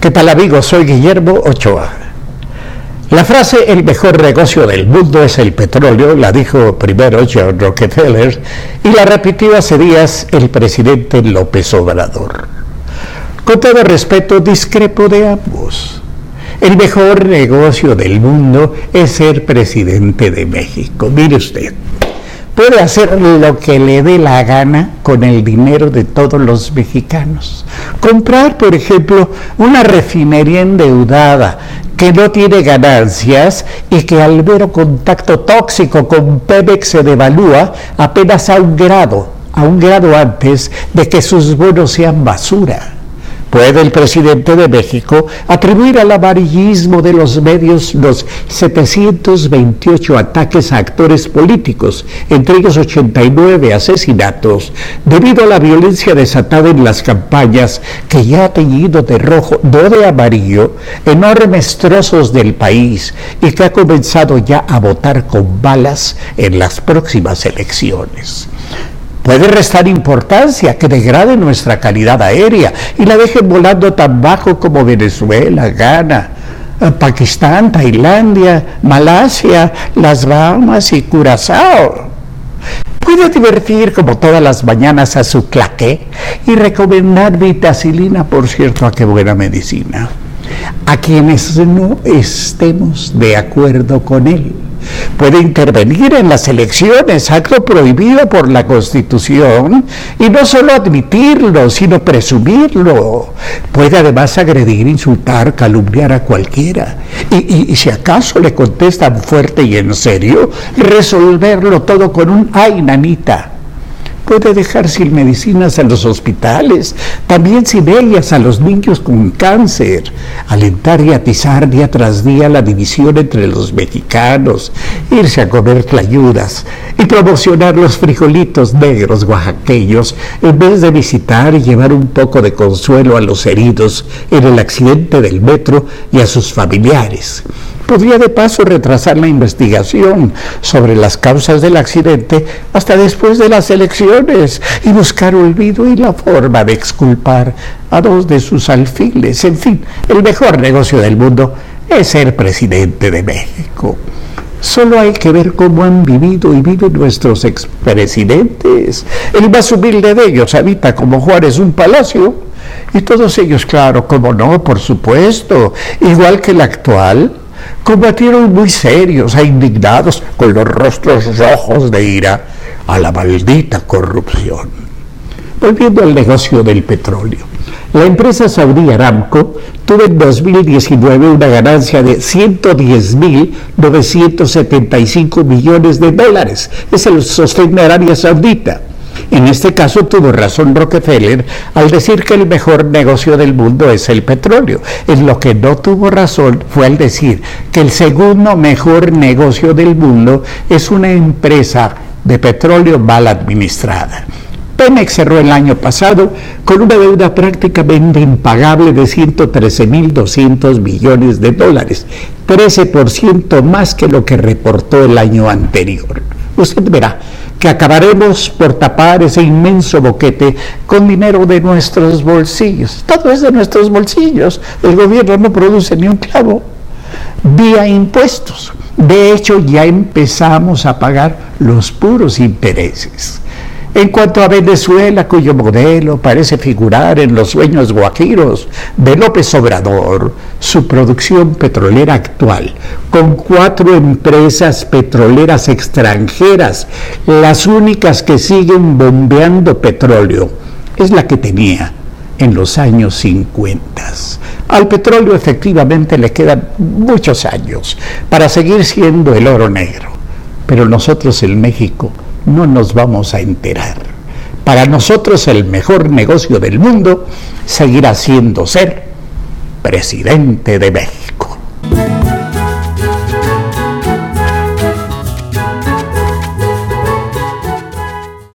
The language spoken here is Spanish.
¿Qué tal amigos? Soy Guillermo Ochoa. La frase el mejor negocio del mundo es el petróleo la dijo primero John Rockefeller y la repitió hace días el presidente López Obrador. Con todo respeto, discrepo de ambos. El mejor negocio del mundo es ser presidente de México. Mire usted, puede hacer lo que le dé la gana con el dinero de todos los mexicanos. Comprar, por ejemplo, una refinería endeudada que no tiene ganancias y que al mero contacto tóxico con Pemex se devalúa apenas a un grado, a un grado antes de que sus bonos sean basura. ¿Puede el presidente de México atribuir al amarillismo de los medios los 728 ataques a actores políticos, entre ellos 89 asesinatos, debido a la violencia desatada en las campañas que ya ha teñido de rojo, no de amarillo, enormes trozos del país y que ha comenzado ya a votar con balas en las próximas elecciones? Puede restar importancia que degrade nuestra calidad aérea y la dejen volando tan bajo como Venezuela, Ghana, eh, Pakistán, Tailandia, Malasia, las Bahamas y Curazao. Puede divertir como todas las mañanas a su claque y recomendar vitacilina, por cierto, a qué buena medicina, a quienes no estemos de acuerdo con él puede intervenir en las elecciones, acto prohibido por la Constitución, y no solo admitirlo, sino presumirlo. Puede además agredir, insultar, calumniar a cualquiera. Y, si acaso le contestan fuerte y en serio, resolverlo todo con un ay, nanita puede dejar sin medicinas a los hospitales, también sin ellas a los niños con cáncer, alentar y atizar día tras día la división entre los mexicanos, irse a comer tlayudas y promocionar los frijolitos negros oaxaqueños en vez de visitar y llevar un poco de consuelo a los heridos en el accidente del metro y a sus familiares podría de paso retrasar la investigación sobre las causas del accidente hasta después de las elecciones y buscar olvido y la forma de exculpar a dos de sus alfiles. En fin, el mejor negocio del mundo es ser presidente de México. Solo hay que ver cómo han vivido y viven nuestros expresidentes. El más humilde de ellos habita como Juárez un palacio. Y todos ellos, claro, como no, por supuesto, igual que el actual, combatieron muy serios e indignados con los rostros rojos de ira a la maldita corrupción. Volviendo al negocio del petróleo. La empresa saudí Aramco tuvo en 2019 una ganancia de 110.975 millones de dólares. Es el sostén de Arabia Saudita. En este caso tuvo razón Rockefeller al decir que el mejor negocio del mundo es el petróleo. En lo que no tuvo razón fue al decir que el segundo mejor negocio del mundo es una empresa de petróleo mal administrada. Pemex cerró el año pasado con una deuda prácticamente impagable de 113.200 millones de dólares, 13% más que lo que reportó el año anterior. Usted verá, que acabaremos por tapar ese inmenso boquete con dinero de nuestros bolsillos. Todo es de nuestros bolsillos. El gobierno no produce ni un clavo vía impuestos. De hecho, ya empezamos a pagar los puros intereses. En cuanto a Venezuela, cuyo modelo parece figurar en los sueños guajiros de López Obrador, su producción petrolera actual, con cuatro empresas petroleras extranjeras, las únicas que siguen bombeando petróleo, es la que tenía en los años 50. Al petróleo efectivamente le quedan muchos años para seguir siendo el oro negro, pero nosotros en México no nos vamos a enterar. Para nosotros el mejor negocio del mundo seguirá siendo ser presidente de México.